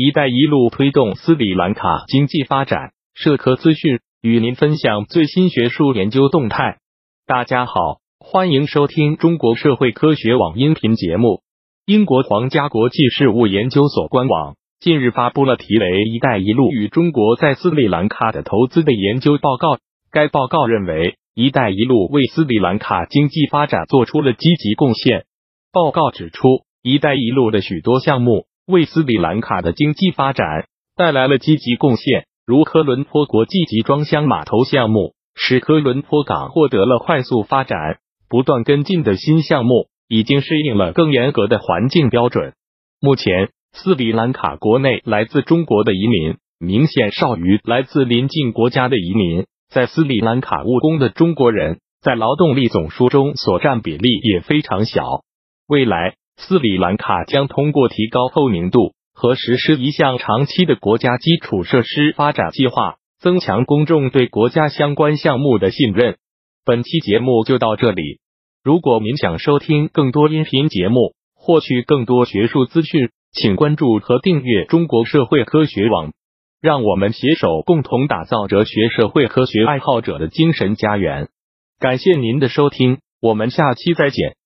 一带一路推动斯里兰卡经济发展，社科资讯与您分享最新学术研究动态。大家好，欢迎收听中国社会科学网音频节目。英国皇家国际事务研究所官网近日发布了题为《一带一路与中国在斯里兰卡的投资》的研究报告。该报告认为，一带一路为斯里兰卡经济发展做出了积极贡献。报告指出，一带一路的许多项目。为斯里兰卡的经济发展带来了积极贡献，如科伦坡国际集装箱码头项目，使科伦坡港获得了快速发展。不断跟进的新项目已经适应了更严格的环境标准。目前，斯里兰卡国内来自中国的移民明显少于来自邻近国家的移民，在斯里兰卡务工的中国人在劳动力总数中所占比例也非常小。未来。斯里兰卡将通过提高透明度和实施一项长期的国家基础设施发展计划，增强公众对国家相关项目的信任。本期节目就到这里。如果您想收听更多音频节目，获取更多学术资讯，请关注和订阅中国社会科学网。让我们携手共同打造哲学社会科学爱好者的精神家园。感谢您的收听，我们下期再见。